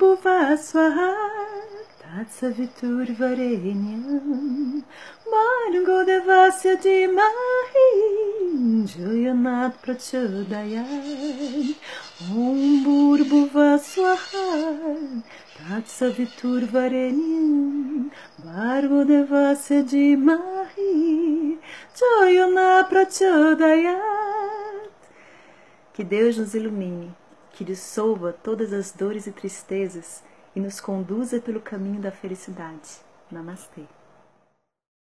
burbuva swahat Tatsavitur varenyam Margo devasya dimahim Juyanat prachodayat Om burbuva swahat Tatsavitur varenyam Margo devasya dimahim Joyana prachodayat Que Deus nos ilumine que dissolva todas as dores e tristezas e nos conduza pelo caminho da felicidade. Namastê.